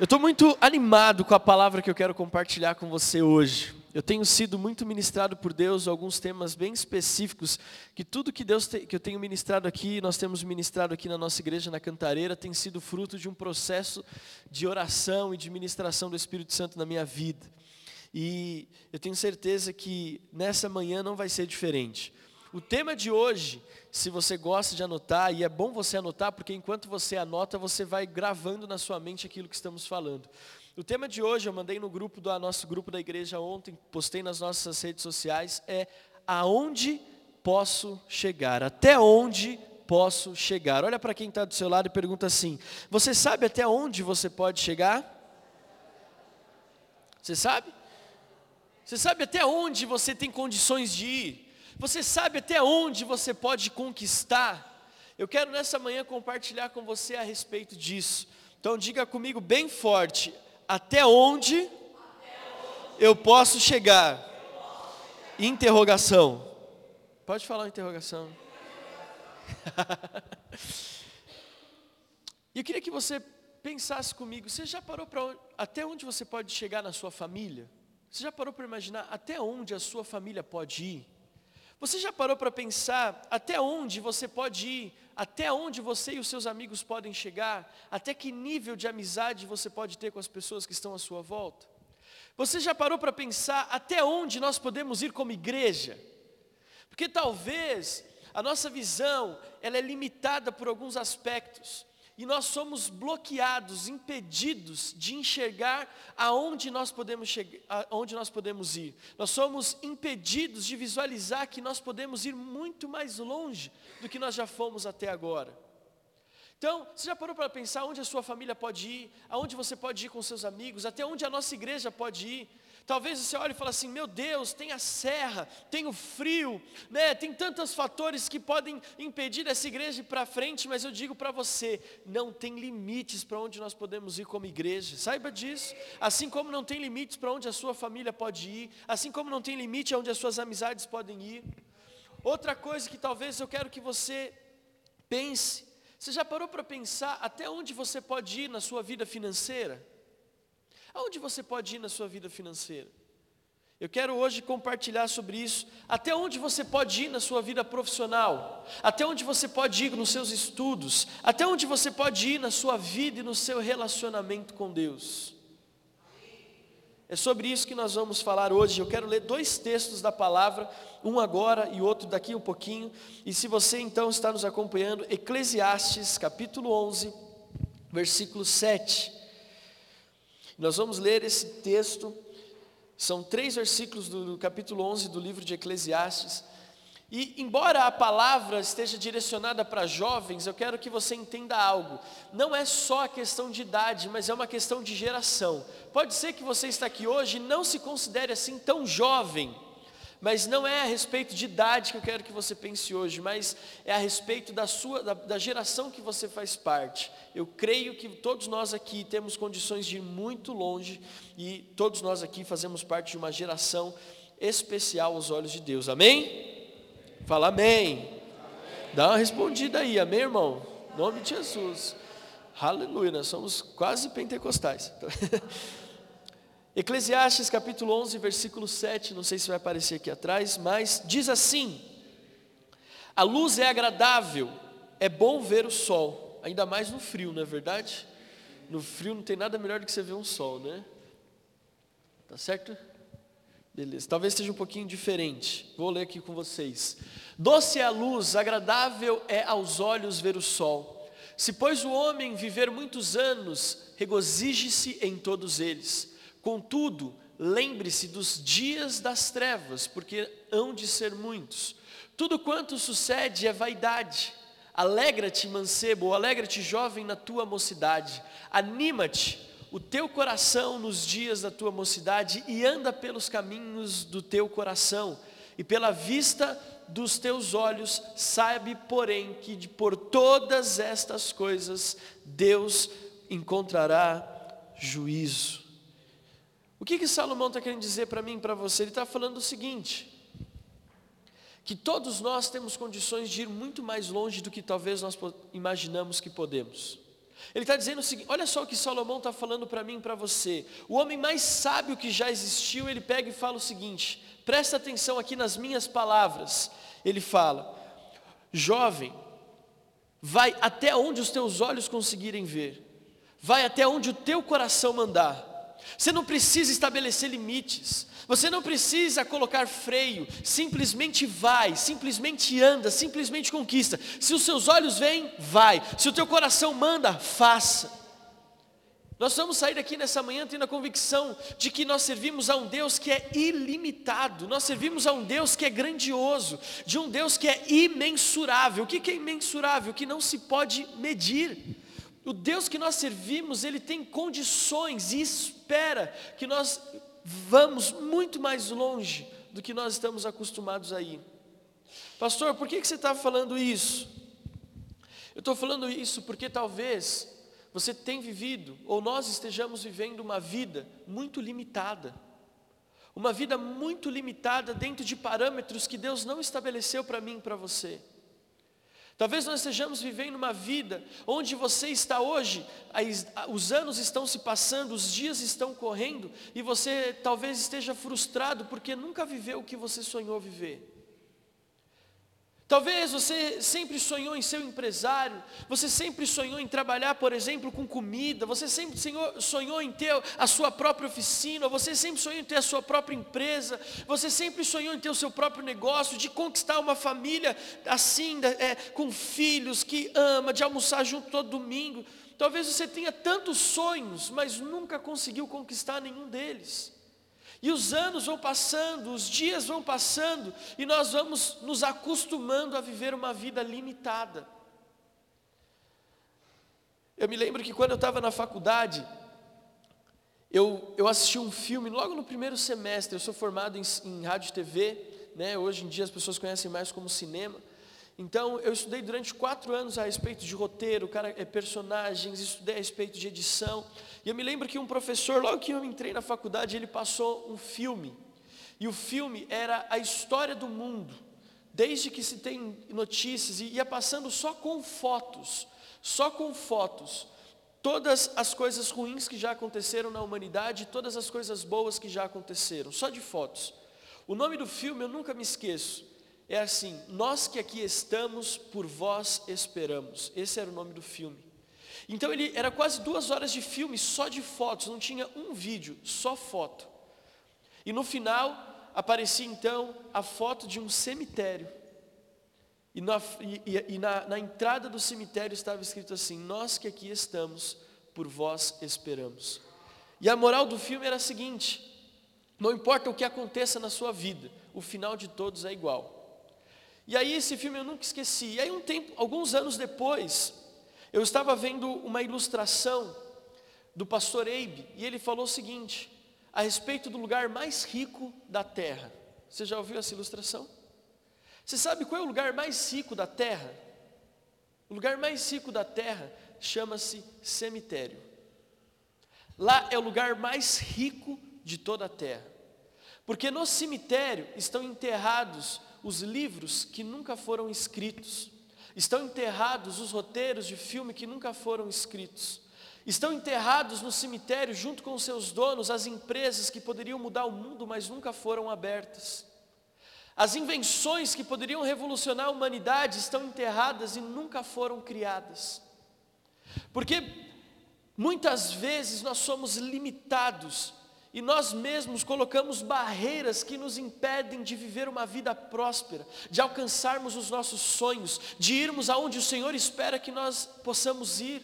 Eu estou muito animado com a palavra que eu quero compartilhar com você hoje. Eu tenho sido muito ministrado por Deus alguns temas bem específicos, que tudo que Deus te, que eu tenho ministrado aqui, nós temos ministrado aqui na nossa igreja na Cantareira, tem sido fruto de um processo de oração e de ministração do Espírito Santo na minha vida. E eu tenho certeza que nessa manhã não vai ser diferente. O tema de hoje, se você gosta de anotar, e é bom você anotar, porque enquanto você anota, você vai gravando na sua mente aquilo que estamos falando. O tema de hoje, eu mandei no grupo do nosso grupo da igreja ontem, postei nas nossas redes sociais, é aonde posso chegar? Até onde posso chegar? Olha para quem está do seu lado e pergunta assim: Você sabe até onde você pode chegar? Você sabe? Você sabe até onde você tem condições de ir? Você sabe até onde você pode conquistar? Eu quero nessa manhã compartilhar com você a respeito disso. Então diga comigo bem forte: até onde, eu posso chegar? Interrogação. Pode falar interrogação. E eu queria que você pensasse comigo, você já parou para até onde você pode chegar na sua família? Você já parou para imaginar até onde a sua família pode ir? Você já parou para pensar até onde você pode ir, até onde você e os seus amigos podem chegar, até que nível de amizade você pode ter com as pessoas que estão à sua volta? Você já parou para pensar até onde nós podemos ir como igreja? Porque talvez a nossa visão ela é limitada por alguns aspectos e nós somos bloqueados, impedidos de enxergar aonde nós podemos chegar, aonde nós podemos ir. Nós somos impedidos de visualizar que nós podemos ir muito mais longe do que nós já fomos até agora. Então, você já parou para pensar onde a sua família pode ir, aonde você pode ir com seus amigos, até onde a nossa igreja pode ir? Talvez você olhe e fale assim: meu Deus, tem a serra, tem o frio, né? tem tantos fatores que podem impedir essa igreja ir para frente, mas eu digo para você: não tem limites para onde nós podemos ir como igreja, saiba disso. Assim como não tem limites para onde a sua família pode ir, assim como não tem limite aonde as suas amizades podem ir. Outra coisa que talvez eu quero que você pense: você já parou para pensar até onde você pode ir na sua vida financeira? Aonde você pode ir na sua vida financeira? Eu quero hoje compartilhar sobre isso. Até onde você pode ir na sua vida profissional? Até onde você pode ir nos seus estudos? Até onde você pode ir na sua vida e no seu relacionamento com Deus? É sobre isso que nós vamos falar hoje. Eu quero ler dois textos da palavra, um agora e outro daqui um pouquinho. E se você então está nos acompanhando, Eclesiastes capítulo 11, versículo 7. Nós vamos ler esse texto, são três versículos do, capítulo 11 do livro de Eclesiastes. E embora a palavra esteja direcionada para jovens, eu quero que você entenda algo. Não é só a questão de idade, mas é uma questão de geração. Pode ser que você está aqui hoje e não se considere assim tão jovem mas não é a respeito de idade que eu quero que você pense hoje, mas é a respeito da sua da, da, geração que você faz parte. Eu creio que todos nós aqui temos condições de ir muito longe e todos nós aqui fazemos parte de uma geração especial aos olhos de Deus. Amém? Fala amém. amém. Dá uma respondida aí, amém, irmão? Em nome de Jesus. Aleluia, nós somos quase pentecostais. Eclesiastes capítulo 11, versículo 7, não sei se vai aparecer aqui atrás, mas diz assim: A luz é agradável, é bom ver o sol, ainda mais no frio, não é verdade? No frio não tem nada melhor do que você ver um sol, né? Tá certo? Beleza, talvez seja um pouquinho diferente. Vou ler aqui com vocês. Doce é a luz, agradável é aos olhos ver o sol. Se pois o homem viver muitos anos, regozije-se em todos eles. Contudo, lembre-se dos dias das trevas, porque hão de ser muitos. Tudo quanto sucede é vaidade. Alegra-te, mancebo, alegra-te, jovem, na tua mocidade. Anima-te, o teu coração nos dias da tua mocidade e anda pelos caminhos do teu coração. E pela vista dos teus olhos, sabe, porém, que por todas estas coisas Deus encontrará juízo. O que, que Salomão está querendo dizer para mim e para você? Ele está falando o seguinte: que todos nós temos condições de ir muito mais longe do que talvez nós imaginamos que podemos. Ele está dizendo o seguinte: olha só o que Salomão está falando para mim e para você. O homem mais sábio que já existiu, ele pega e fala o seguinte: presta atenção aqui nas minhas palavras. Ele fala: jovem, vai até onde os teus olhos conseguirem ver, vai até onde o teu coração mandar. Você não precisa estabelecer limites, você não precisa colocar freio, simplesmente vai, simplesmente anda, simplesmente conquista. Se os seus olhos vêm, vai. Se o teu coração manda, faça. Nós vamos sair daqui nessa manhã tendo a convicção de que nós servimos a um Deus que é ilimitado, nós servimos a um Deus que é grandioso, de um Deus que é imensurável. O que é imensurável? Que não se pode medir. O Deus que nós servimos, ele tem condições e espera que nós vamos muito mais longe do que nós estamos acostumados a ir. Pastor, por que, que você está falando isso? Eu estou falando isso porque talvez você tenha vivido, ou nós estejamos vivendo uma vida muito limitada. Uma vida muito limitada dentro de parâmetros que Deus não estabeleceu para mim e para você. Talvez nós estejamos vivendo uma vida onde você está hoje, os anos estão se passando, os dias estão correndo, e você talvez esteja frustrado porque nunca viveu o que você sonhou viver. Talvez você sempre sonhou em ser um empresário, você sempre sonhou em trabalhar, por exemplo, com comida, você sempre sonhou em ter a sua própria oficina, você sempre sonhou em ter a sua própria empresa, você sempre sonhou em ter o seu próprio negócio, de conquistar uma família assim, é, com filhos, que ama, de almoçar junto todo domingo. Talvez você tenha tantos sonhos, mas nunca conseguiu conquistar nenhum deles. E os anos vão passando, os dias vão passando, e nós vamos nos acostumando a viver uma vida limitada. Eu me lembro que quando eu estava na faculdade, eu, eu assisti um filme logo no primeiro semestre. Eu sou formado em, em rádio e TV, né? hoje em dia as pessoas conhecem mais como cinema. Então, eu estudei durante quatro anos a respeito de roteiro, cara, é, personagens, estudei a respeito de edição. E eu me lembro que um professor, logo que eu entrei na faculdade, ele passou um filme. E o filme era a história do mundo, desde que se tem notícias, e ia passando só com fotos, só com fotos. Todas as coisas ruins que já aconteceram na humanidade, todas as coisas boas que já aconteceram, só de fotos. O nome do filme eu nunca me esqueço é assim: Nós que aqui estamos, por vós esperamos. Esse era o nome do filme. Então ele era quase duas horas de filme só de fotos, não tinha um vídeo, só foto. E no final aparecia então a foto de um cemitério. E, na, e, e na, na entrada do cemitério estava escrito assim: Nós que aqui estamos, por vós esperamos. E a moral do filme era a seguinte: não importa o que aconteça na sua vida, o final de todos é igual. E aí esse filme eu nunca esqueci. E aí um tempo, alguns anos depois, eu estava vendo uma ilustração do pastor Abe, e ele falou o seguinte, a respeito do lugar mais rico da terra. Você já ouviu essa ilustração? Você sabe qual é o lugar mais rico da terra? O lugar mais rico da terra chama-se cemitério. Lá é o lugar mais rico de toda a terra. Porque no cemitério estão enterrados os livros que nunca foram escritos, estão enterrados os roteiros de filme que nunca foram escritos, estão enterrados no cemitério junto com seus donos as empresas que poderiam mudar o mundo, mas nunca foram abertas. As invenções que poderiam revolucionar a humanidade estão enterradas e nunca foram criadas. Porque muitas vezes nós somos limitados e nós mesmos colocamos barreiras que nos impedem de viver uma vida próspera, de alcançarmos os nossos sonhos, de irmos aonde o Senhor espera que nós possamos ir.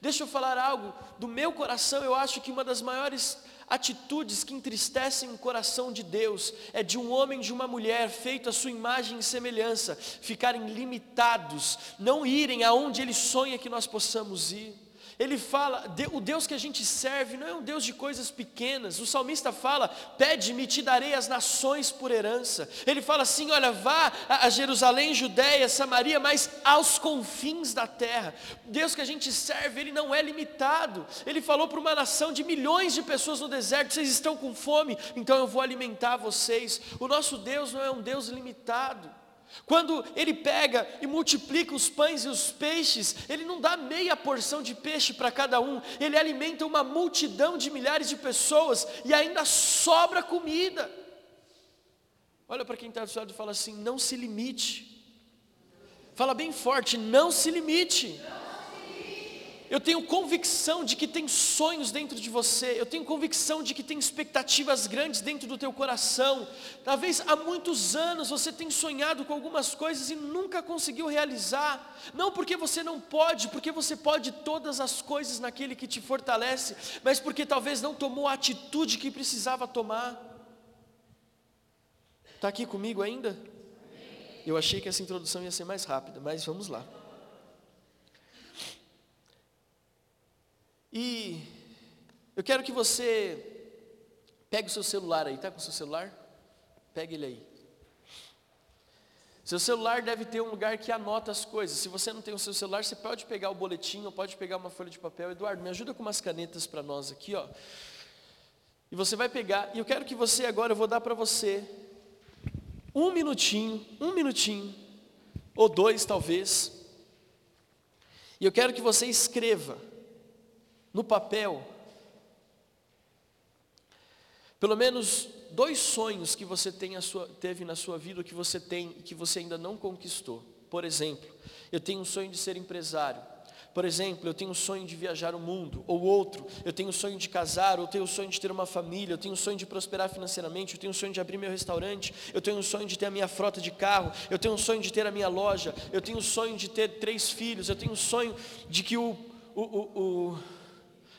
Deixa eu falar algo do meu coração, eu acho que uma das maiores atitudes que entristecem o coração de Deus é de um homem e de uma mulher feito a sua imagem e semelhança ficarem limitados, não irem aonde ele sonha que nós possamos ir. Ele fala, o Deus que a gente serve não é um Deus de coisas pequenas. O salmista fala: Pede-me, te darei as nações por herança. Ele fala assim: Olha, vá a Jerusalém, Judéia, Samaria, mas aos confins da terra. O Deus que a gente serve, ele não é limitado. Ele falou para uma nação de milhões de pessoas no deserto: Vocês estão com fome, então eu vou alimentar vocês. O nosso Deus não é um Deus limitado. Quando ele pega e multiplica os pães e os peixes, ele não dá meia porção de peixe para cada um, ele alimenta uma multidão de milhares de pessoas e ainda sobra comida. Olha para quem está do seu lado e fala assim: não se limite. Fala bem forte: não se limite. Eu tenho convicção de que tem sonhos dentro de você, eu tenho convicção de que tem expectativas grandes dentro do teu coração. Talvez há muitos anos você tenha sonhado com algumas coisas e nunca conseguiu realizar. Não porque você não pode, porque você pode todas as coisas naquele que te fortalece, mas porque talvez não tomou a atitude que precisava tomar. Está aqui comigo ainda? Eu achei que essa introdução ia ser mais rápida, mas vamos lá. E eu quero que você pegue o seu celular aí, tá com o seu celular? Pegue ele aí. Seu celular deve ter um lugar que anota as coisas. Se você não tem o seu celular, você pode pegar o boletim ou pode pegar uma folha de papel. Eduardo, me ajuda com umas canetas para nós aqui, ó. E você vai pegar, e eu quero que você agora, eu vou dar para você um minutinho, um minutinho, ou dois talvez. E eu quero que você escreva no papel, pelo menos dois sonhos que você sua, teve na sua vida, que você tem e que você ainda não conquistou. Por exemplo, eu tenho um sonho de ser empresário. Por exemplo, eu tenho um sonho de viajar o mundo, ou outro, eu tenho um sonho de casar, ou tenho um sonho de ter uma família, eu tenho um sonho de prosperar financeiramente, eu tenho um sonho de abrir meu restaurante, eu tenho um sonho de ter a minha frota de carro, eu tenho um sonho de ter a minha loja, eu tenho um sonho de ter três filhos, eu tenho um sonho de que o, o, o, o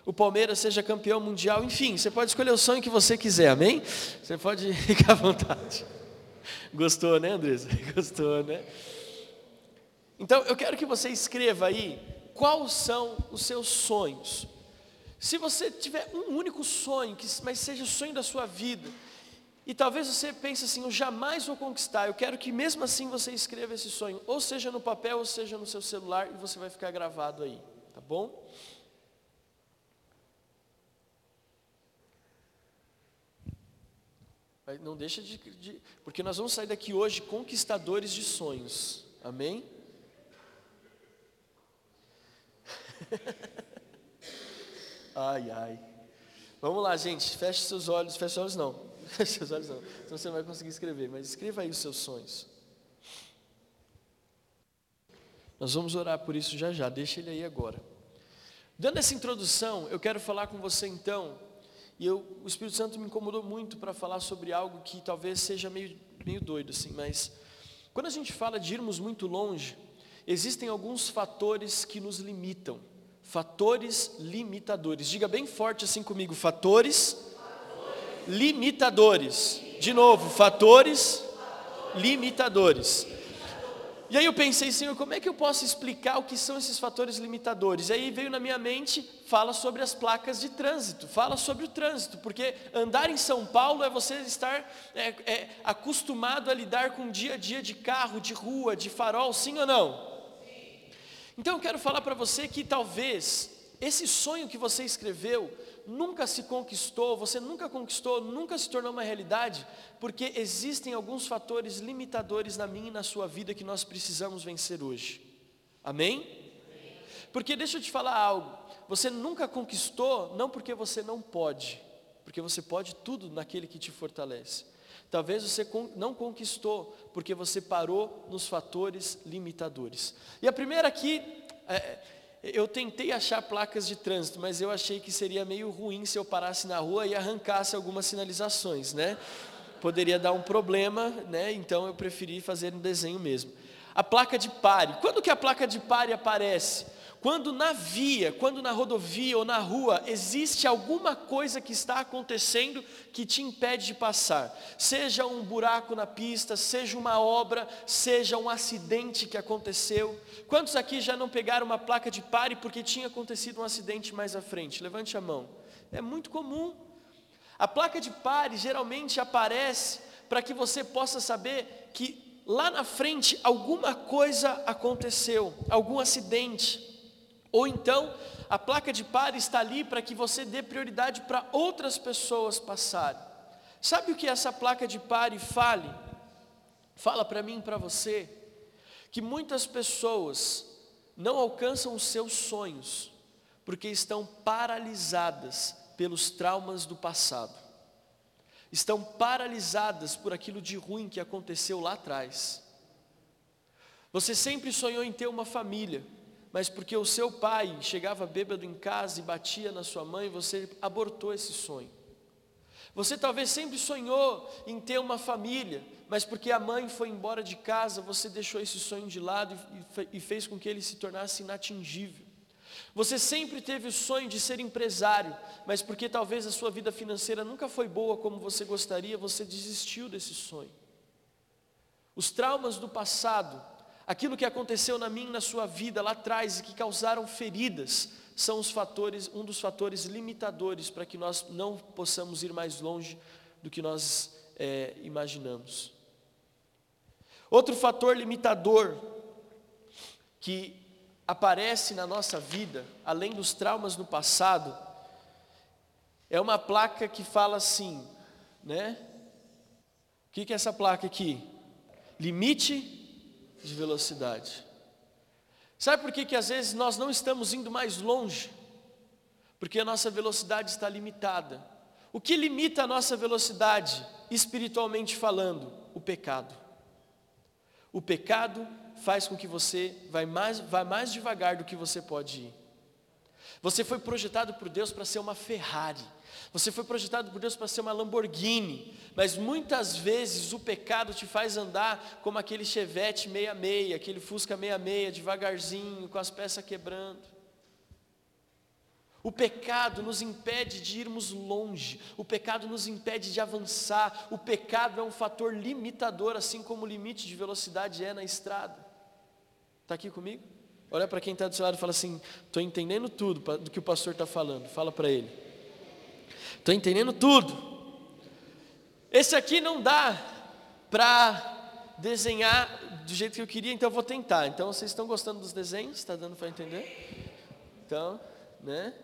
o Palmeiras seja campeão mundial, enfim, você pode escolher o sonho que você quiser, amém? Você pode ficar à vontade. Gostou, né, Andressa? Gostou, né? Então, eu quero que você escreva aí quais são os seus sonhos. Se você tiver um único sonho, que, mas seja o sonho da sua vida, e talvez você pense assim, eu jamais vou conquistar, eu quero que mesmo assim você escreva esse sonho, ou seja no papel, ou seja no seu celular, e você vai ficar gravado aí, tá bom? Não deixa de, de, Porque nós vamos sair daqui hoje conquistadores de sonhos. Amém? ai, ai. Vamos lá, gente. Feche seus olhos. Feche seus olhos, não. Feche seus olhos, não. Senão você não vai conseguir escrever. Mas escreva aí os seus sonhos. Nós vamos orar por isso já já. Deixa ele aí agora. Dando essa introdução, eu quero falar com você então e eu, o Espírito Santo me incomodou muito para falar sobre algo que talvez seja meio, meio doido, assim, mas quando a gente fala de irmos muito longe, existem alguns fatores que nos limitam, fatores limitadores. Diga bem forte assim comigo: fatores, fatores. limitadores. De novo, fatores, fatores. limitadores. E aí eu pensei, Senhor, como é que eu posso explicar o que são esses fatores limitadores? E aí veio na minha mente, fala sobre as placas de trânsito, fala sobre o trânsito, porque andar em São Paulo é você estar é, é, acostumado a lidar com o dia a dia de carro, de rua, de farol, sim ou não? Então eu quero falar para você que talvez esse sonho que você escreveu nunca se conquistou, você nunca conquistou, nunca se tornou uma realidade, porque existem alguns fatores limitadores na minha e na sua vida que nós precisamos vencer hoje. Amém? Porque deixa eu te falar algo, você nunca conquistou, não porque você não pode, porque você pode tudo naquele que te fortalece. Talvez você não conquistou, porque você parou nos fatores limitadores. E a primeira aqui, é, eu tentei achar placas de trânsito, mas eu achei que seria meio ruim se eu parasse na rua e arrancasse algumas sinalizações, né? Poderia dar um problema, né? Então eu preferi fazer um desenho mesmo. A placa de pare. Quando que a placa de pare aparece? Quando na via, quando na rodovia ou na rua existe alguma coisa que está acontecendo que te impede de passar, seja um buraco na pista, seja uma obra, seja um acidente que aconteceu. Quantos aqui já não pegaram uma placa de pare porque tinha acontecido um acidente mais à frente? Levante a mão. É muito comum. A placa de pare geralmente aparece para que você possa saber que lá na frente alguma coisa aconteceu, algum acidente. Ou então, a placa de pare está ali para que você dê prioridade para outras pessoas passarem. Sabe o que essa placa de pare fale? fala para mim e para você que muitas pessoas não alcançam os seus sonhos porque estão paralisadas pelos traumas do passado. Estão paralisadas por aquilo de ruim que aconteceu lá atrás. Você sempre sonhou em ter uma família, mas porque o seu pai chegava bêbado em casa e batia na sua mãe, você abortou esse sonho. Você talvez sempre sonhou em ter uma família, mas porque a mãe foi embora de casa, você deixou esse sonho de lado e fez com que ele se tornasse inatingível. Você sempre teve o sonho de ser empresário, mas porque talvez a sua vida financeira nunca foi boa como você gostaria, você desistiu desse sonho. Os traumas do passado, aquilo que aconteceu na minha e na sua vida lá atrás e que causaram feridas, são os fatores, um dos fatores limitadores para que nós não possamos ir mais longe do que nós é, imaginamos. Outro fator limitador que aparece na nossa vida, além dos traumas no passado, é uma placa que fala assim, né? O que, que é essa placa aqui? Limite de velocidade. Sabe por que, que às vezes nós não estamos indo mais longe? Porque a nossa velocidade está limitada. O que limita a nossa velocidade, espiritualmente falando? O pecado. O pecado faz com que você vá mais, vá mais devagar do que você pode ir. Você foi projetado por Deus para ser uma Ferrari. Você foi projetado por Deus para ser uma Lamborghini, mas muitas vezes o pecado te faz andar como aquele Chevette 66, aquele Fusca 66, devagarzinho, com as peças quebrando. O pecado nos impede de irmos longe, o pecado nos impede de avançar, o pecado é um fator limitador, assim como o limite de velocidade é na estrada. Está aqui comigo? Olha para quem está do seu lado e fala assim: estou entendendo tudo do que o pastor está falando. Fala para ele. Estou entendendo tudo. Esse aqui não dá para desenhar do jeito que eu queria, então eu vou tentar. Então vocês estão gostando dos desenhos? Está dando para entender? Então, né?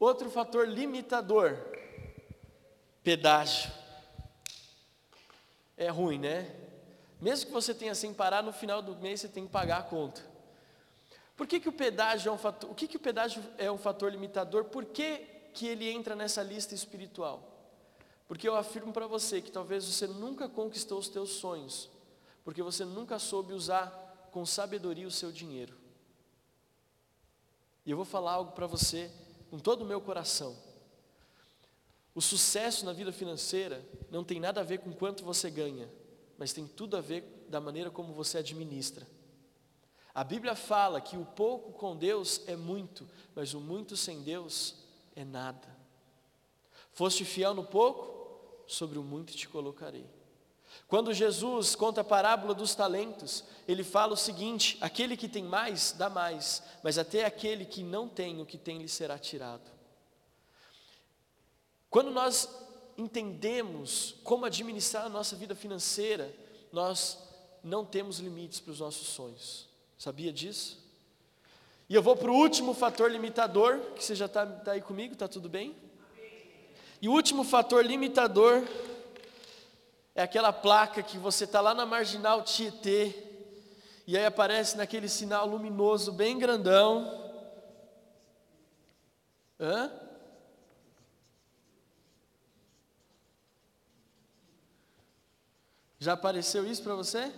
Outro fator limitador: pedágio é ruim, né? Mesmo que você tenha sem parar, no final do mês você tem que pagar a conta. Por que, que o pedágio é um fator, o que, que o pedágio é um fator limitador? Por que, que ele entra nessa lista espiritual? Porque eu afirmo para você que talvez você nunca conquistou os teus sonhos, porque você nunca soube usar com sabedoria o seu dinheiro. E eu vou falar algo para você com todo o meu coração. O sucesso na vida financeira não tem nada a ver com quanto você ganha, mas tem tudo a ver da maneira como você administra. A Bíblia fala que o pouco com Deus é muito, mas o muito sem Deus é nada. Foste fiel no pouco, sobre o muito te colocarei. Quando Jesus conta a parábola dos talentos, ele fala o seguinte: aquele que tem mais, dá mais, mas até aquele que não tem, o que tem lhe será tirado. Quando nós entendemos como administrar a nossa vida financeira, nós não temos limites para os nossos sonhos. Sabia disso? E eu vou para o último fator limitador, que você já está tá aí comigo, está tudo bem? E o último fator limitador é aquela placa que você está lá na marginal Tietê, e aí aparece naquele sinal luminoso bem grandão. Hã? Já apareceu isso para você?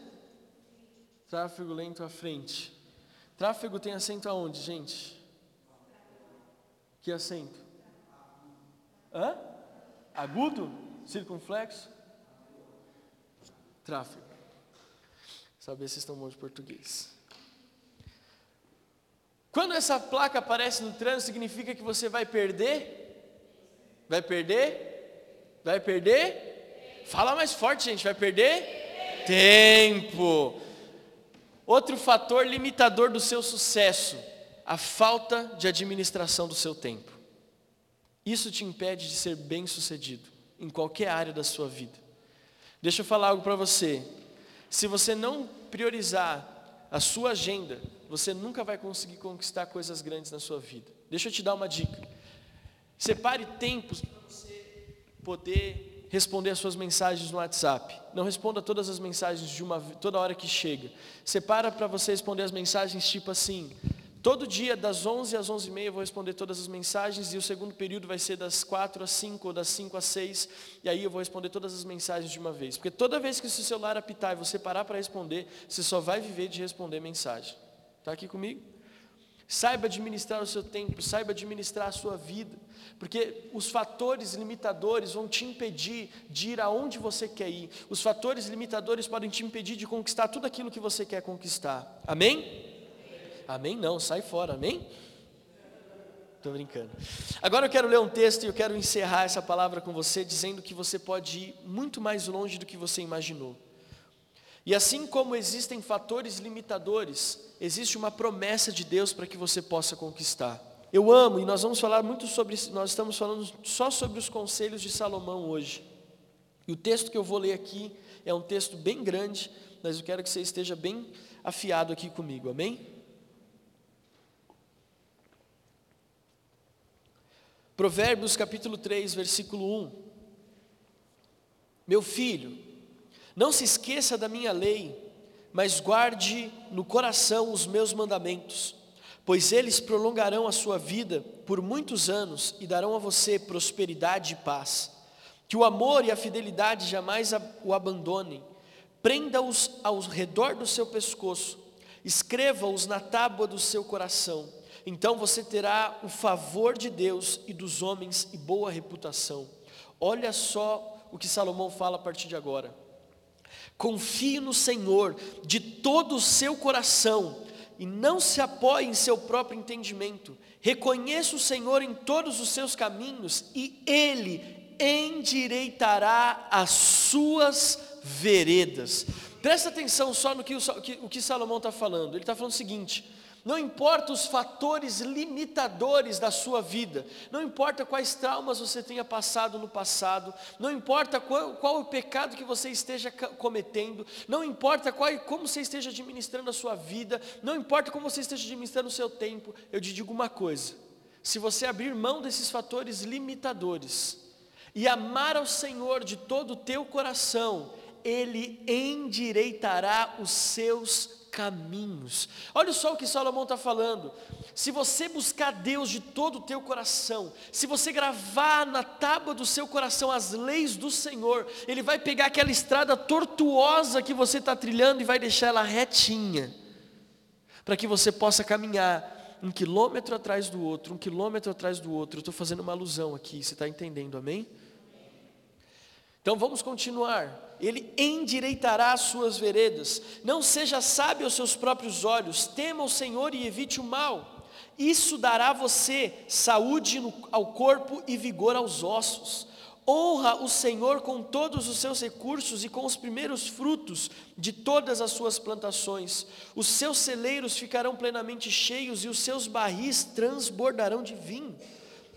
Tráfego lento à frente. Tráfego tem acento aonde, gente? Que acento? Hã? Agudo? Circunflexo? Tráfego. Saber se estão bons de português. Quando essa placa aparece no trânsito, significa que você vai perder? Vai perder? Vai perder? Fala mais forte, gente, vai perder? Tempo. Outro fator limitador do seu sucesso, a falta de administração do seu tempo. Isso te impede de ser bem-sucedido em qualquer área da sua vida. Deixa eu falar algo para você. Se você não priorizar a sua agenda, você nunca vai conseguir conquistar coisas grandes na sua vida. Deixa eu te dar uma dica. Separe tempos para você poder responder as suas mensagens no WhatsApp. Não responda todas as mensagens de uma toda hora que chega. Separa para você responder as mensagens tipo assim: todo dia das 11 às 11h30 eu vou responder todas as mensagens e o segundo período vai ser das 4 às 5 ou das 5 às 6, e aí eu vou responder todas as mensagens de uma vez. Porque toda vez que o seu celular apitar e você parar para responder, você só vai viver de responder mensagem. Está aqui comigo? Saiba administrar o seu tempo, saiba administrar a sua vida, porque os fatores limitadores vão te impedir de ir aonde você quer ir. Os fatores limitadores podem te impedir de conquistar tudo aquilo que você quer conquistar. Amém? Amém? Não, sai fora, amém? Estou brincando. Agora eu quero ler um texto e eu quero encerrar essa palavra com você, dizendo que você pode ir muito mais longe do que você imaginou. E assim como existem fatores limitadores, existe uma promessa de Deus para que você possa conquistar. Eu amo, e nós vamos falar muito sobre nós estamos falando só sobre os conselhos de Salomão hoje. E o texto que eu vou ler aqui é um texto bem grande, mas eu quero que você esteja bem afiado aqui comigo, amém? Provérbios capítulo 3, versículo 1. Meu filho, não se esqueça da minha lei, mas guarde no coração os meus mandamentos, pois eles prolongarão a sua vida por muitos anos e darão a você prosperidade e paz. Que o amor e a fidelidade jamais o abandonem. Prenda-os ao redor do seu pescoço, escreva-os na tábua do seu coração. Então você terá o favor de Deus e dos homens e boa reputação. Olha só o que Salomão fala a partir de agora. Confie no Senhor de todo o seu coração e não se apoie em seu próprio entendimento. Reconheça o Senhor em todos os seus caminhos e Ele endireitará as suas veredas. Presta atenção só no que o, que, o que Salomão está falando. Ele está falando o seguinte: não importa os fatores limitadores da sua vida, não importa quais traumas você tenha passado no passado, não importa qual, qual o pecado que você esteja cometendo, não importa qual, como você esteja administrando a sua vida, não importa como você esteja administrando o seu tempo, eu te digo uma coisa: se você abrir mão desses fatores limitadores e amar ao Senhor de todo o teu coração, Ele endireitará os seus caminhos. Olha só o que Salomão está falando. Se você buscar Deus de todo o teu coração, se você gravar na tábua do seu coração as leis do Senhor, Ele vai pegar aquela estrada tortuosa que você está trilhando e vai deixar ela retinha, para que você possa caminhar um quilômetro atrás do outro, um quilômetro atrás do outro. Estou fazendo uma alusão aqui, você está entendendo, amém? Então vamos continuar ele endireitará as suas veredas. Não seja sábio aos seus próprios olhos, tema o Senhor e evite o mal. Isso dará a você saúde ao corpo e vigor aos ossos. Honra o Senhor com todos os seus recursos e com os primeiros frutos de todas as suas plantações. Os seus celeiros ficarão plenamente cheios e os seus barris transbordarão de vinho.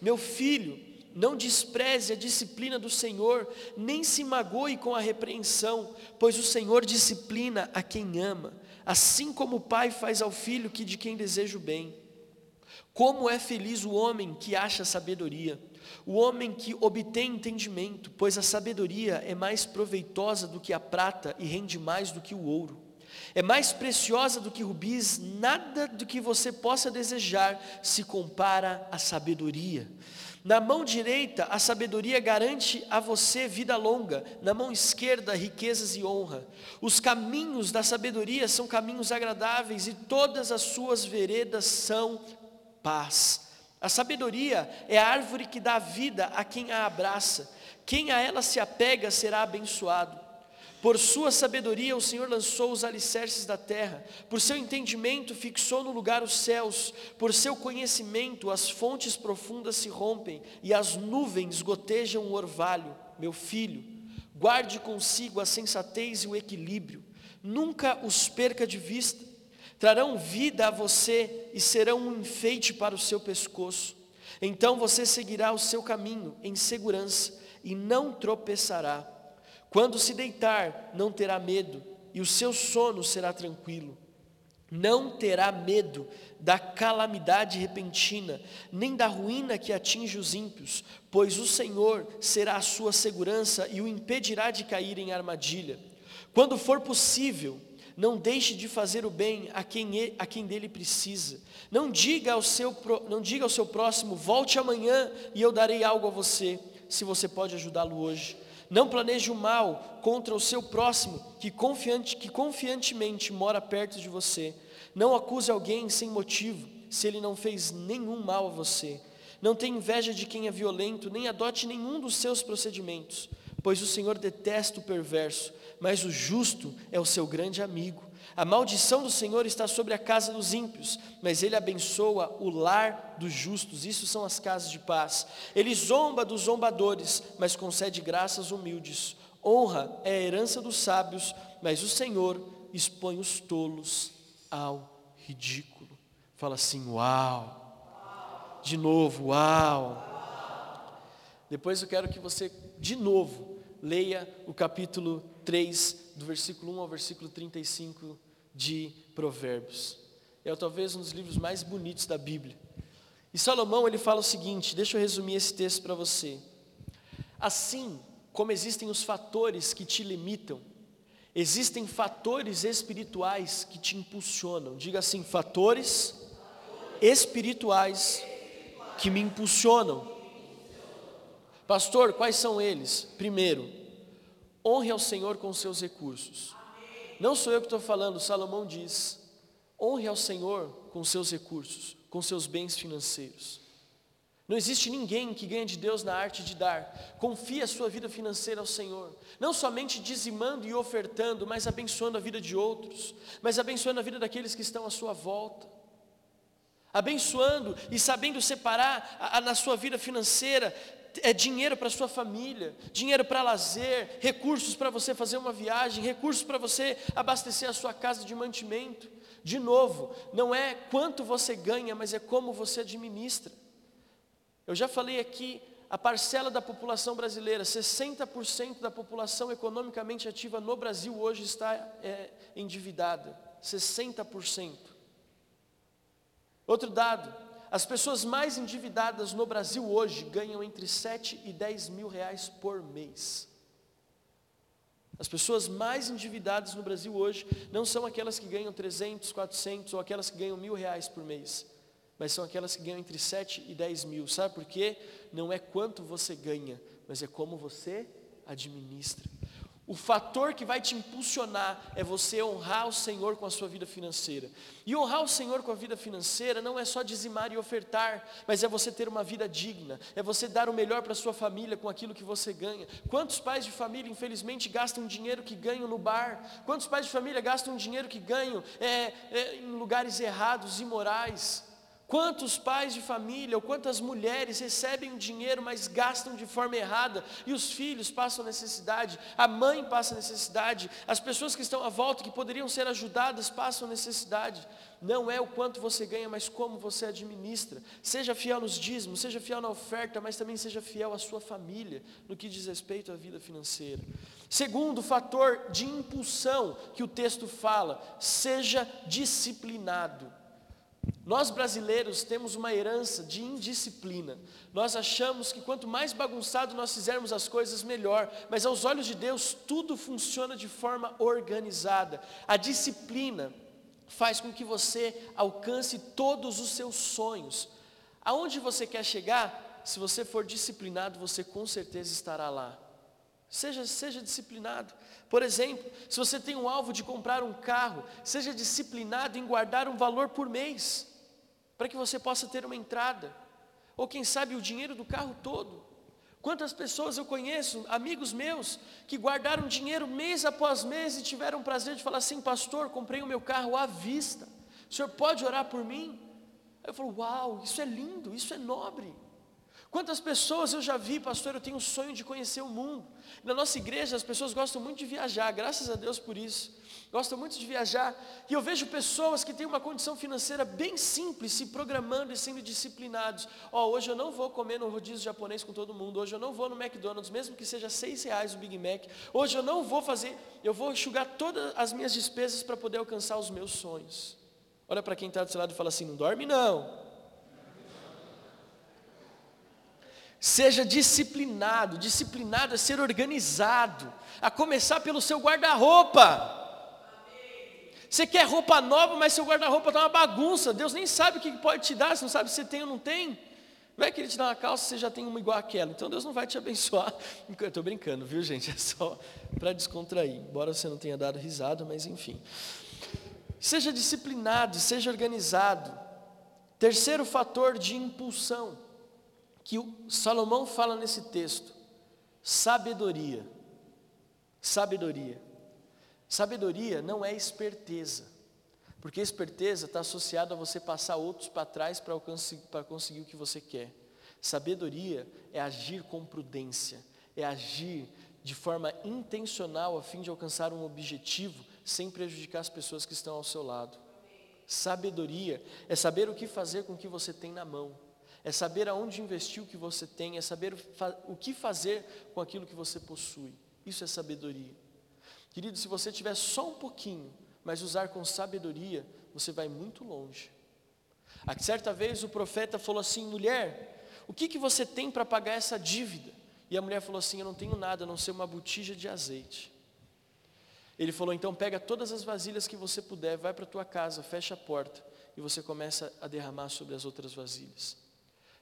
Meu filho, não despreze a disciplina do Senhor, nem se magoe com a repreensão, pois o Senhor disciplina a quem ama, assim como o pai faz ao filho que de quem deseja o bem. Como é feliz o homem que acha sabedoria, o homem que obtém entendimento, pois a sabedoria é mais proveitosa do que a prata e rende mais do que o ouro. É mais preciosa do que rubis, nada do que você possa desejar se compara à sabedoria. Na mão direita, a sabedoria garante a você vida longa, na mão esquerda, riquezas e honra. Os caminhos da sabedoria são caminhos agradáveis e todas as suas veredas são paz. A sabedoria é a árvore que dá vida a quem a abraça. Quem a ela se apega será abençoado. Por sua sabedoria o Senhor lançou os alicerces da terra, por seu entendimento fixou no lugar os céus, por seu conhecimento as fontes profundas se rompem e as nuvens gotejam o orvalho. Meu filho, guarde consigo a sensatez e o equilíbrio, nunca os perca de vista. Trarão vida a você e serão um enfeite para o seu pescoço. Então você seguirá o seu caminho em segurança e não tropeçará. Quando se deitar, não terá medo, e o seu sono será tranquilo. não terá medo da calamidade repentina, nem da ruína que atinge os ímpios, pois o Senhor será a sua segurança e o impedirá de cair em armadilha. Quando for possível, não deixe de fazer o bem a quem, a quem dele precisa. Não diga, ao seu, não diga ao seu próximo, volte amanhã e eu darei algo a você, se você pode ajudá-lo hoje. Não planeje o mal contra o seu próximo, que, confiante, que confiantemente mora perto de você. Não acuse alguém sem motivo, se ele não fez nenhum mal a você. Não tenha inveja de quem é violento, nem adote nenhum dos seus procedimentos, pois o Senhor detesta o perverso, mas o justo é o seu grande amigo. A maldição do Senhor está sobre a casa dos ímpios, mas ele abençoa o lar dos justos. Isso são as casas de paz. Ele zomba dos zombadores, mas concede graças humildes. Honra é a herança dos sábios, mas o Senhor expõe os tolos ao ridículo. Fala assim: Uau! De novo, uau! Depois eu quero que você, de novo, leia o capítulo 3, do versículo 1 ao versículo 35 de Provérbios. É talvez um dos livros mais bonitos da Bíblia. E Salomão ele fala o seguinte, deixa eu resumir esse texto para você. Assim como existem os fatores que te limitam, existem fatores espirituais que te impulsionam. Diga assim, fatores espirituais que me impulsionam. Pastor, quais são eles? Primeiro, Honre ao Senhor com os seus recursos. Não sou eu que estou falando, Salomão diz: honre ao Senhor com seus recursos, com seus bens financeiros. Não existe ninguém que ganhe de Deus na arte de dar. Confie a sua vida financeira ao Senhor. Não somente dizimando e ofertando, mas abençoando a vida de outros, mas abençoando a vida daqueles que estão à sua volta. Abençoando e sabendo separar a, a, na sua vida financeira é dinheiro para sua família, dinheiro para lazer, recursos para você fazer uma viagem, recursos para você abastecer a sua casa de mantimento. De novo, não é quanto você ganha, mas é como você administra. Eu já falei aqui, a parcela da população brasileira, 60% da população economicamente ativa no Brasil hoje está é, endividada. 60%. Outro dado, as pessoas mais endividadas no Brasil hoje ganham entre 7 e 10 mil reais por mês. As pessoas mais endividadas no Brasil hoje não são aquelas que ganham 300, 400 ou aquelas que ganham mil reais por mês, mas são aquelas que ganham entre 7 e 10 mil. Sabe por quê? Não é quanto você ganha, mas é como você administra. O fator que vai te impulsionar é você honrar o Senhor com a sua vida financeira. E honrar o Senhor com a vida financeira não é só dizimar e ofertar, mas é você ter uma vida digna, é você dar o melhor para a sua família com aquilo que você ganha. Quantos pais de família, infelizmente, gastam dinheiro que ganham no bar? Quantos pais de família gastam dinheiro que ganham é, é, em lugares errados, imorais? Quantos pais de família ou quantas mulheres recebem o dinheiro, mas gastam de forma errada, e os filhos passam necessidade, a mãe passa necessidade, as pessoas que estão à volta, que poderiam ser ajudadas, passam necessidade. Não é o quanto você ganha, mas como você administra. Seja fiel nos dízimos, seja fiel na oferta, mas também seja fiel à sua família, no que diz respeito à vida financeira. Segundo fator de impulsão que o texto fala, seja disciplinado. Nós brasileiros temos uma herança de indisciplina. Nós achamos que quanto mais bagunçado nós fizermos as coisas, melhor. Mas aos olhos de Deus, tudo funciona de forma organizada. A disciplina faz com que você alcance todos os seus sonhos. Aonde você quer chegar, se você for disciplinado, você com certeza estará lá. Seja, seja disciplinado. Por exemplo, se você tem um alvo de comprar um carro, seja disciplinado em guardar um valor por mês, para que você possa ter uma entrada, ou quem sabe o dinheiro do carro todo. Quantas pessoas eu conheço, amigos meus, que guardaram dinheiro mês após mês e tiveram o prazer de falar assim: Pastor, comprei o meu carro à vista, o senhor pode orar por mim? Eu falo: Uau, isso é lindo, isso é nobre. Quantas pessoas eu já vi, pastor, eu tenho um sonho de conhecer o mundo. Na nossa igreja as pessoas gostam muito de viajar, graças a Deus por isso. Gostam muito de viajar. E eu vejo pessoas que têm uma condição financeira bem simples, se programando e sendo disciplinados. Ó, oh, hoje eu não vou comer no rodízio japonês com todo mundo. Hoje eu não vou no McDonald's, mesmo que seja seis reais o Big Mac. Hoje eu não vou fazer, eu vou enxugar todas as minhas despesas para poder alcançar os meus sonhos. Olha para quem está do seu lado e fala assim: não dorme não. Seja disciplinado. Disciplinado é ser organizado. A começar pelo seu guarda-roupa. Você quer roupa nova, mas seu guarda-roupa está uma bagunça. Deus nem sabe o que pode te dar, você não sabe se você tem ou não tem. Vai querer te dar uma calça, você já tem uma igual àquela. Então Deus não vai te abençoar. Eu estou brincando, viu gente? É só para descontrair. Embora você não tenha dado risada, mas enfim. Seja disciplinado, seja organizado. Terceiro fator de impulsão que Salomão fala nesse texto: sabedoria. Sabedoria. Sabedoria não é esperteza, porque esperteza está associada a você passar outros para trás para conseguir o que você quer. Sabedoria é agir com prudência, é agir de forma intencional a fim de alcançar um objetivo sem prejudicar as pessoas que estão ao seu lado. Sabedoria é saber o que fazer com o que você tem na mão é saber aonde investir o que você tem, é saber o que fazer com aquilo que você possui. Isso é sabedoria. Querido, se você tiver só um pouquinho, mas usar com sabedoria, você vai muito longe. A certa vez o profeta falou assim: mulher, o que, que você tem para pagar essa dívida? E a mulher falou assim: eu não tenho nada a não ser uma botija de azeite. Ele falou: então pega todas as vasilhas que você puder, vai para a tua casa, fecha a porta e você começa a derramar sobre as outras vasilhas.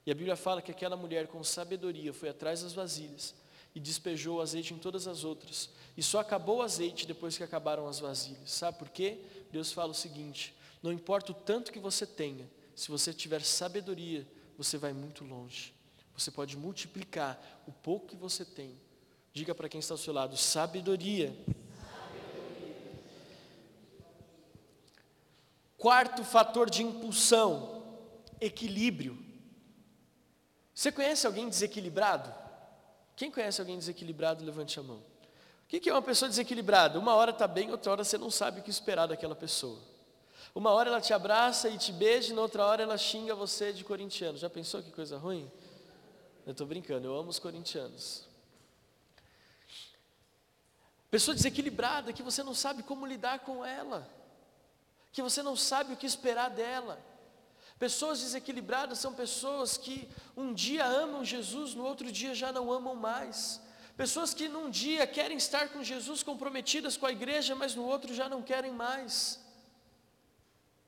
E a Bíblia fala que aquela mulher com sabedoria foi atrás das vasilhas e despejou o azeite em todas as outras. E só acabou o azeite depois que acabaram as vasilhas. Sabe por quê? Deus fala o seguinte: não importa o tanto que você tenha, se você tiver sabedoria, você vai muito longe. Você pode multiplicar o pouco que você tem. Diga para quem está ao seu lado: sabedoria. sabedoria. Quarto fator de impulsão: equilíbrio. Você conhece alguém desequilibrado? Quem conhece alguém desequilibrado, levante a mão. O que é uma pessoa desequilibrada? Uma hora está bem, outra hora você não sabe o que esperar daquela pessoa. Uma hora ela te abraça e te beija, e na outra hora ela xinga você de corintiano. Já pensou que coisa ruim? Eu estou brincando, eu amo os corintianos. Pessoa desequilibrada, que você não sabe como lidar com ela, que você não sabe o que esperar dela. Pessoas desequilibradas são pessoas que um dia amam Jesus, no outro dia já não amam mais. Pessoas que num dia querem estar com Jesus comprometidas com a igreja, mas no outro já não querem mais.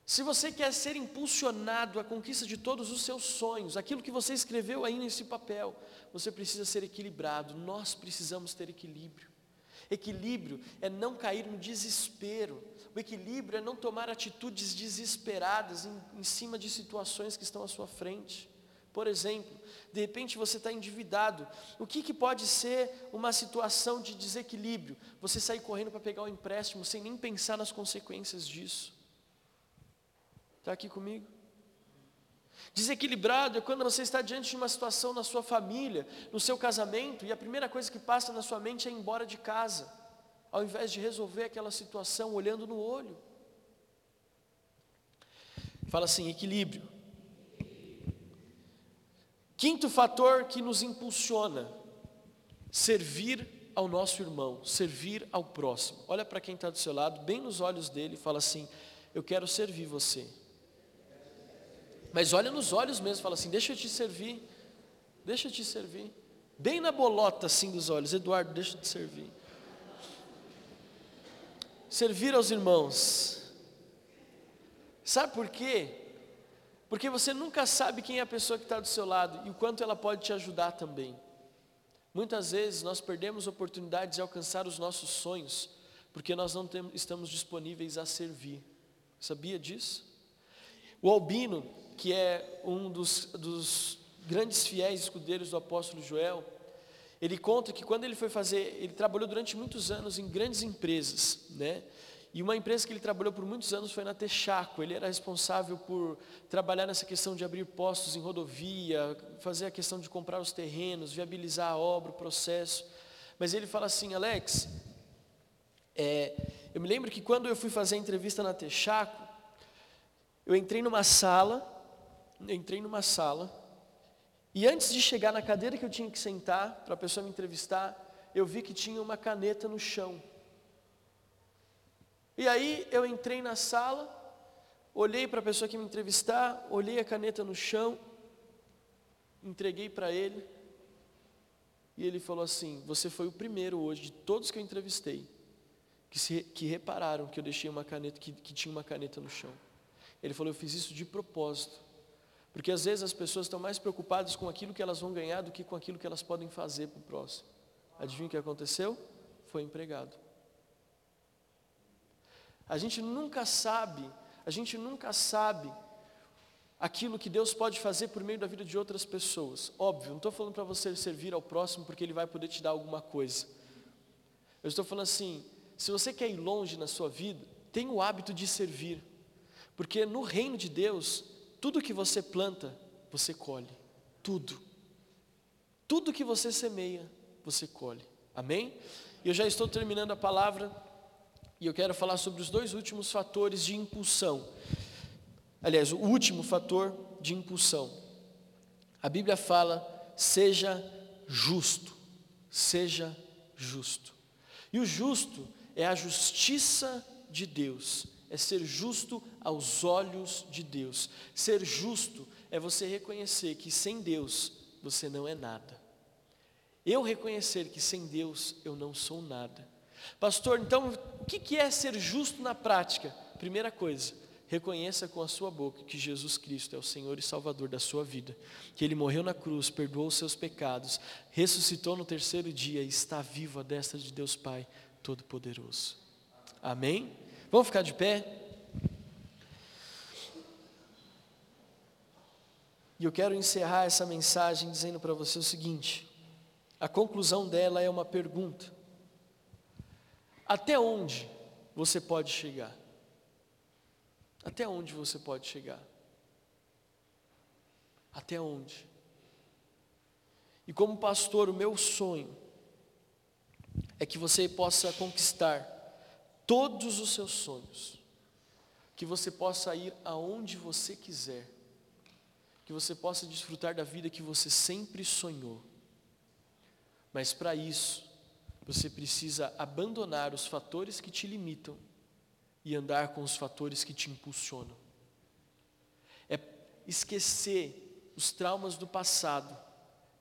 Se você quer ser impulsionado à conquista de todos os seus sonhos, aquilo que você escreveu aí nesse papel, você precisa ser equilibrado. Nós precisamos ter equilíbrio. Equilíbrio é não cair no desespero. O equilíbrio é não tomar atitudes desesperadas em, em cima de situações que estão à sua frente. Por exemplo, de repente você está endividado. O que, que pode ser uma situação de desequilíbrio? Você sair correndo para pegar o empréstimo sem nem pensar nas consequências disso. Está aqui comigo? Desequilibrado é quando você está diante de uma situação na sua família, no seu casamento, e a primeira coisa que passa na sua mente é ir embora de casa, ao invés de resolver aquela situação olhando no olho. Fala assim: equilíbrio. Quinto fator que nos impulsiona: servir ao nosso irmão, servir ao próximo. Olha para quem está do seu lado, bem nos olhos dele, fala assim: Eu quero servir você. Mas olha nos olhos mesmo, fala assim: deixa eu te servir, deixa eu te servir. Bem na bolota assim dos olhos, Eduardo, deixa eu te servir. Servir aos irmãos. Sabe por quê? Porque você nunca sabe quem é a pessoa que está do seu lado e o quanto ela pode te ajudar também. Muitas vezes nós perdemos oportunidades de alcançar os nossos sonhos porque nós não temos, estamos disponíveis a servir. Sabia disso? O Albino, que é um dos, dos grandes fiéis escudeiros do apóstolo Joel, ele conta que quando ele foi fazer, ele trabalhou durante muitos anos em grandes empresas, né? E uma empresa que ele trabalhou por muitos anos foi na Texaco. Ele era responsável por trabalhar nessa questão de abrir postos em rodovia, fazer a questão de comprar os terrenos, viabilizar a obra, o processo. Mas ele fala assim, Alex, é, eu me lembro que quando eu fui fazer a entrevista na Texaco, eu entrei numa sala entrei numa sala e antes de chegar na cadeira que eu tinha que sentar para a pessoa me entrevistar, eu vi que tinha uma caneta no chão. E aí eu entrei na sala, olhei para a pessoa que me entrevistar, olhei a caneta no chão, entreguei para ele, e ele falou assim: Você foi o primeiro hoje de todos que eu entrevistei que, se, que repararam que eu deixei uma caneta, que, que tinha uma caneta no chão. Ele falou: Eu fiz isso de propósito, porque às vezes as pessoas estão mais preocupadas com aquilo que elas vão ganhar do que com aquilo que elas podem fazer para o próximo. Adivinha o que aconteceu? Foi empregado. A gente nunca sabe, a gente nunca sabe aquilo que Deus pode fazer por meio da vida de outras pessoas. Óbvio, não estou falando para você servir ao próximo porque ele vai poder te dar alguma coisa. Eu estou falando assim, se você quer ir longe na sua vida, tenha o hábito de servir. Porque no reino de Deus, tudo que você planta, você colhe. Tudo. Tudo que você semeia, você colhe. Amém? Eu já estou terminando a palavra e eu quero falar sobre os dois últimos fatores de impulsão aliás, o último fator de impulsão. A Bíblia fala: seja justo, seja justo. E o justo é a justiça de Deus, é ser justo aos olhos de Deus. Ser justo é você reconhecer que sem Deus você não é nada. Eu reconhecer que sem Deus eu não sou nada. Pastor, então o que é ser justo na prática? Primeira coisa, reconheça com a sua boca que Jesus Cristo é o Senhor e Salvador da sua vida, que Ele morreu na cruz, perdoou os seus pecados, ressuscitou no terceiro dia e está vivo à destra de Deus Pai Todo-Poderoso. Amém? Vamos ficar de pé? E eu quero encerrar essa mensagem dizendo para você o seguinte: a conclusão dela é uma pergunta. Até onde você pode chegar? Até onde você pode chegar? Até onde? E como pastor, o meu sonho é que você possa conquistar todos os seus sonhos, que você possa ir aonde você quiser, que você possa desfrutar da vida que você sempre sonhou. Mas para isso, você precisa abandonar os fatores que te limitam e andar com os fatores que te impulsionam. É esquecer os traumas do passado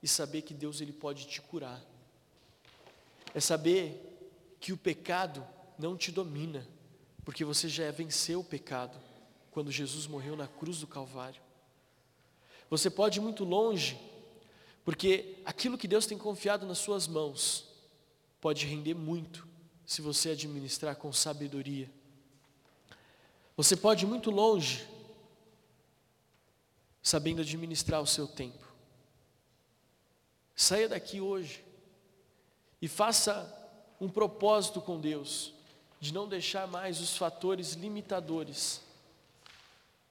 e saber que Deus ele pode te curar. É saber que o pecado não te domina, porque você já venceu o pecado quando Jesus morreu na cruz do Calvário. Você pode ir muito longe, porque aquilo que Deus tem confiado nas suas mãos pode render muito se você administrar com sabedoria. Você pode ir muito longe, sabendo administrar o seu tempo. Saia daqui hoje e faça um propósito com Deus, de não deixar mais os fatores limitadores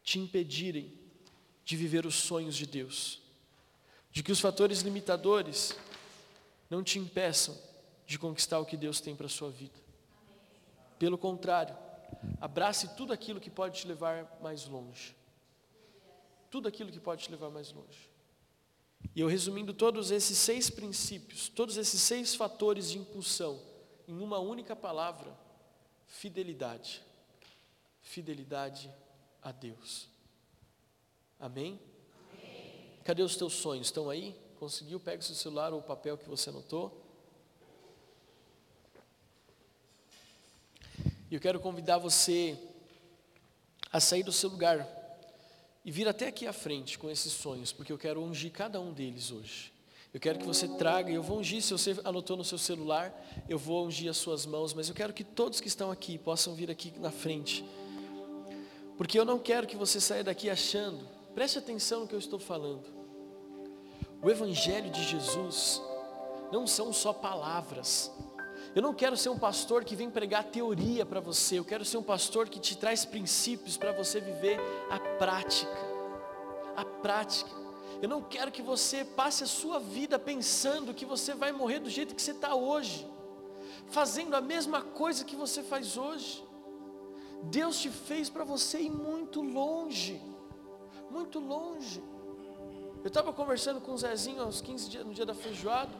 te impedirem de viver os sonhos de Deus, de que os fatores limitadores não te impeçam de conquistar o que Deus tem para a sua vida. Pelo contrário, Abrace tudo aquilo que pode te levar mais longe. Tudo aquilo que pode te levar mais longe. E eu resumindo todos esses seis princípios, todos esses seis fatores de impulsão, em uma única palavra: fidelidade. Fidelidade a Deus. Amém? Amém? Cadê os teus sonhos? Estão aí? Conseguiu? Pega o seu celular ou o papel que você anotou. E eu quero convidar você a sair do seu lugar e vir até aqui à frente com esses sonhos, porque eu quero ungir cada um deles hoje. Eu quero que você traga, eu vou ungir, se você anotou no seu celular, eu vou ungir as suas mãos, mas eu quero que todos que estão aqui possam vir aqui na frente. Porque eu não quero que você saia daqui achando, preste atenção no que eu estou falando. O Evangelho de Jesus não são só palavras, eu não quero ser um pastor que vem pregar teoria para você, eu quero ser um pastor que te traz princípios para você viver a prática. A prática. Eu não quero que você passe a sua vida pensando que você vai morrer do jeito que você está hoje, fazendo a mesma coisa que você faz hoje. Deus te fez para você ir muito longe, muito longe. Eu estava conversando com o Zezinho aos 15 dias, no dia da feijoada.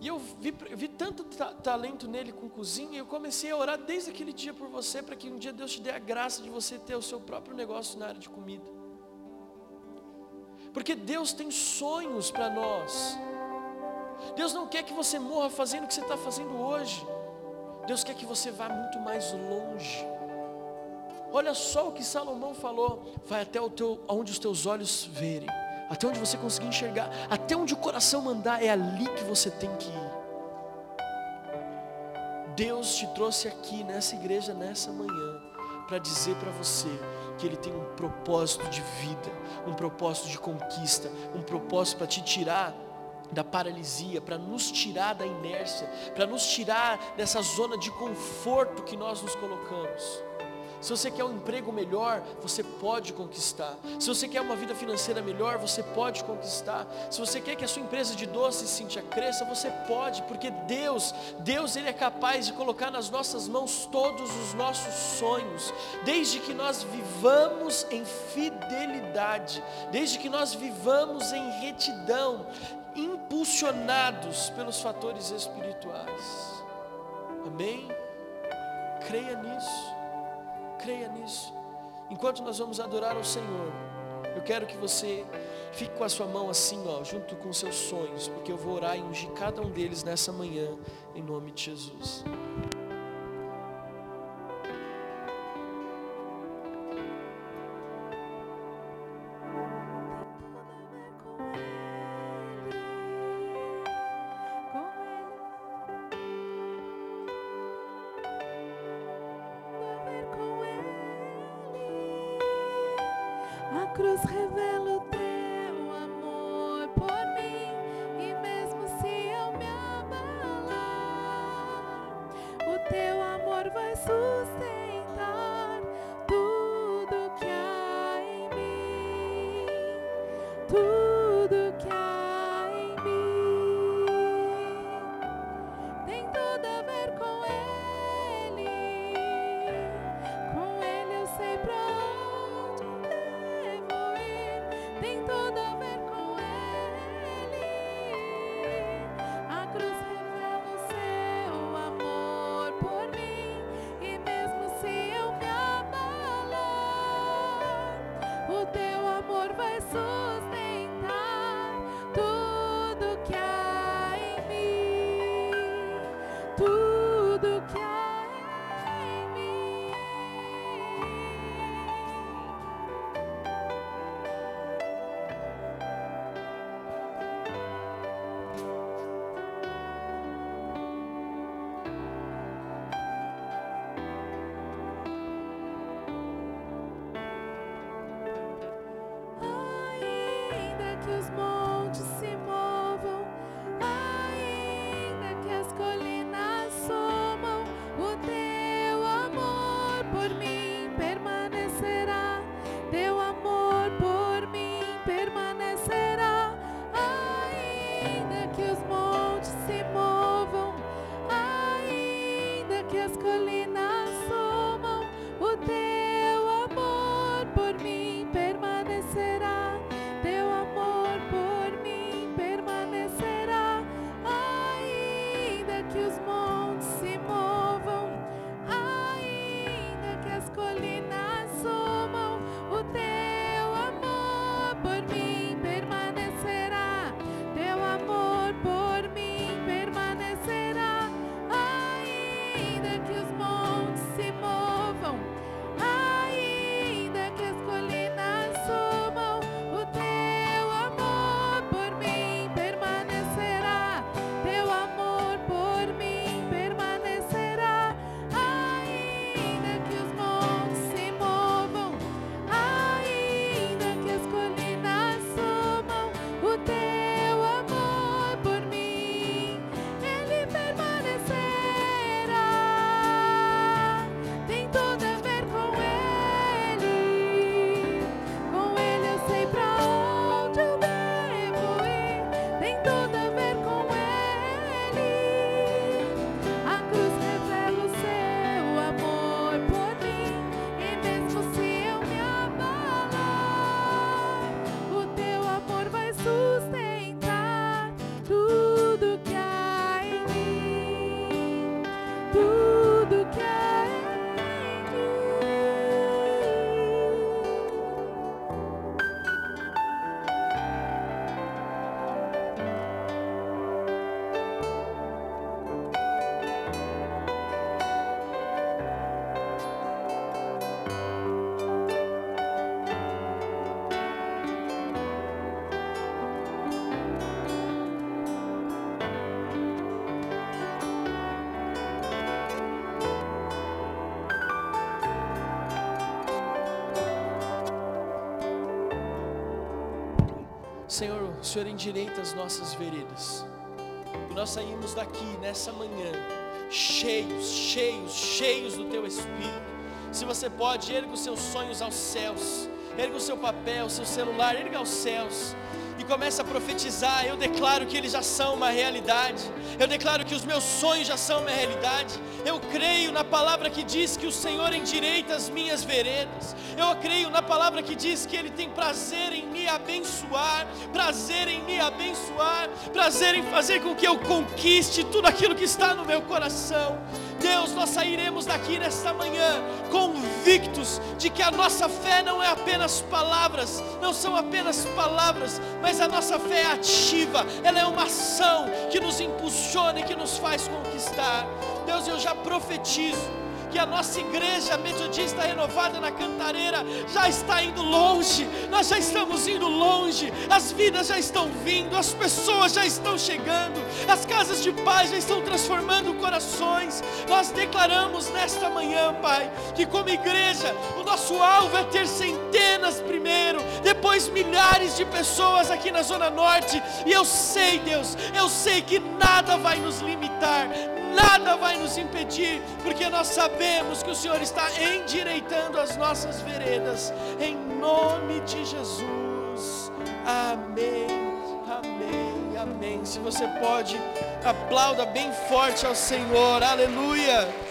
E eu vi, vi tanto ta talento nele com cozinha, e eu comecei a orar desde aquele dia por você, para que um dia Deus te dê a graça de você ter o seu próprio negócio na área de comida. Porque Deus tem sonhos para nós. Deus não quer que você morra fazendo o que você está fazendo hoje. Deus quer que você vá muito mais longe. Olha só o que Salomão falou: vai até o teu, onde os teus olhos verem, até onde você conseguir enxergar, até onde o coração mandar, é ali que você tem que ir. Deus te trouxe aqui nessa igreja nessa manhã para dizer para você que Ele tem um propósito de vida, um propósito de conquista, um propósito para te tirar da paralisia, para nos tirar da inércia, para nos tirar dessa zona de conforto que nós nos colocamos. Se você quer um emprego melhor, você pode conquistar. Se você quer uma vida financeira melhor, você pode conquistar. Se você quer que a sua empresa de doces Cintia cresça, você pode, porque Deus, Deus ele é capaz de colocar nas nossas mãos todos os nossos sonhos, desde que nós vivamos em fidelidade, desde que nós vivamos em retidão, impulsionados pelos fatores espirituais. Amém? Creia nisso. Creia nisso. Enquanto nós vamos adorar ao Senhor, eu quero que você fique com a sua mão assim, ó, junto com seus sonhos, porque eu vou orar e ungir cada um deles nessa manhã, em nome de Jesus. O Senhor endireita as nossas veredas. E nós saímos daqui nessa manhã, cheios, cheios, cheios do Teu Espírito. Se você pode, erga os seus sonhos aos céus, erga o seu papel, o seu celular, erga aos céus começa a profetizar. Eu declaro que eles já são uma realidade. Eu declaro que os meus sonhos já são uma realidade. Eu creio na palavra que diz que o Senhor endireita as minhas veredas. Eu creio na palavra que diz que Ele tem prazer em me abençoar, prazer em me abençoar, prazer em fazer com que eu conquiste tudo aquilo que está no meu coração. Deus, nós sairemos daqui nesta manhã convictos de que a nossa fé não é apenas palavras, não são apenas palavras, mas a nossa fé é ativa, ela é uma ação que nos impulsiona e que nos faz conquistar. Deus, eu já profetizo que a nossa igreja metodista renovada na Cantareira já está indo longe, nós já estamos indo longe, as vidas já estão vindo, as pessoas já estão chegando, as casas de paz já estão transformando corações. Nós declaramos nesta manhã, Pai, que como igreja, o nosso alvo é ter centenas primeiro, depois milhares de pessoas aqui na Zona Norte, e eu sei, Deus, eu sei que nada vai nos limitar, nada vai nos impedir, porque nós sabemos que o Senhor está endireitando as nossas veredas, em nome de Jesus. Amém, amém, amém. Se você pode, aplauda bem forte ao Senhor, aleluia.